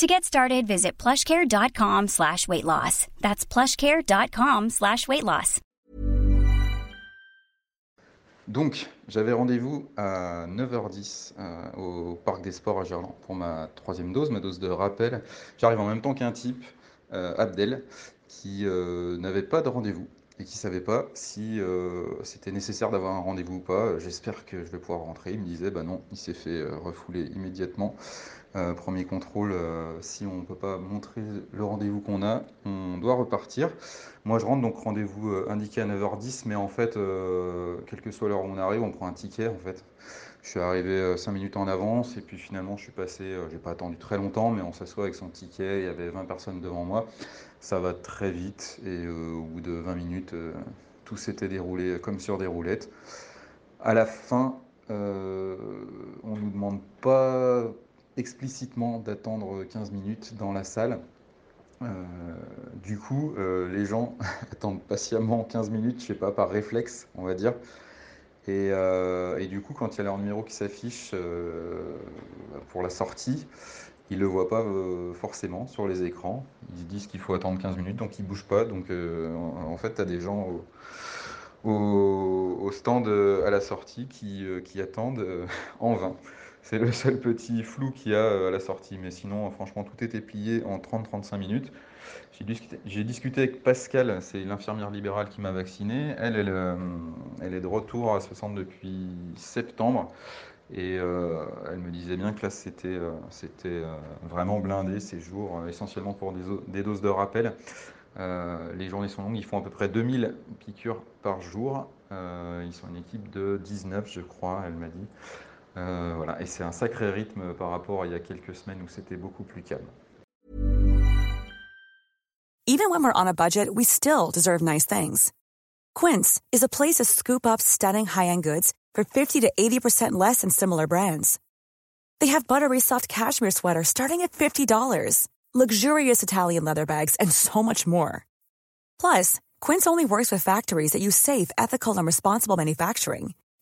To get started, visit plushcare.com slash weight loss. That's plushcare.com slash weight loss. Donc, j'avais rendez-vous à 9h10 euh, au Parc des Sports à Gerland pour ma troisième dose, ma dose de rappel. J'arrive en même temps qu'un type, euh, Abdel, qui euh, n'avait pas de rendez-vous et qui savait pas si c'était nécessaire d'avoir un rendez-vous ou pas. J'espère que je vais pouvoir rentrer. Il me disait, bah non, il s'est fait refouler immédiatement. Euh, premier contrôle, euh, si on ne peut pas montrer le rendez-vous qu'on a, on doit repartir. Moi, je rentre donc rendez-vous euh, indiqué à 9h10, mais en fait, quelle que soit l'heure où on arrive, on prend un ticket en fait. Je suis arrivé 5 minutes en avance et puis finalement, je suis passé, j'ai pas attendu très longtemps, mais on s'assoit avec son ticket. Il y avait 20 personnes devant moi. Ça va très vite et au bout de 20 minutes, tout s'était déroulé comme sur des roulettes. À la fin, on ne nous demande pas explicitement d'attendre 15 minutes dans la salle. Euh, du coup, euh, les gens attendent patiemment 15 minutes, je sais pas, par réflexe, on va dire. Et, euh, et du coup, quand il y a leur numéro qui s'affiche pour la sortie, ils ne le voient pas forcément sur les écrans. Ils disent qu'il faut attendre 15 minutes, donc ils ne bougent pas. Donc en, fait, tu as des gens au, stand à la sortie qui attendent en vain. C'est le seul petit flou qu'il y a à la sortie. Mais sinon, franchement, tout était plié en 30-35 minutes. J'ai discuté, avec Pascal, c'est l'infirmière libérale qui m'a vacciné. Elle, euh, est de retour à 60 depuis septembre. Et euh, elle me disait bien que là, c'était euh, euh, vraiment blindé ces jours, euh, essentiellement pour des, des, doses de rappel. Euh, les journées sont longues, ils font à peu près 2000 piqûres par jour. ils sont une équipe de 19, je crois, elle m'a dit. Euh, voilà, et c'est un sacré rythme par rapport à il y a quelques semaines où c'était beaucoup plus calme. Even when we're on a budget, we still deserve nice things. Quince is a place to scoop up stunning high-end goods for 50 to 80% less than similar brands. They have buttery soft cashmere sweaters starting at $50, luxurious Italian leather bags, and so much more. Plus, Quince only works with factories that use safe, ethical, and responsible manufacturing.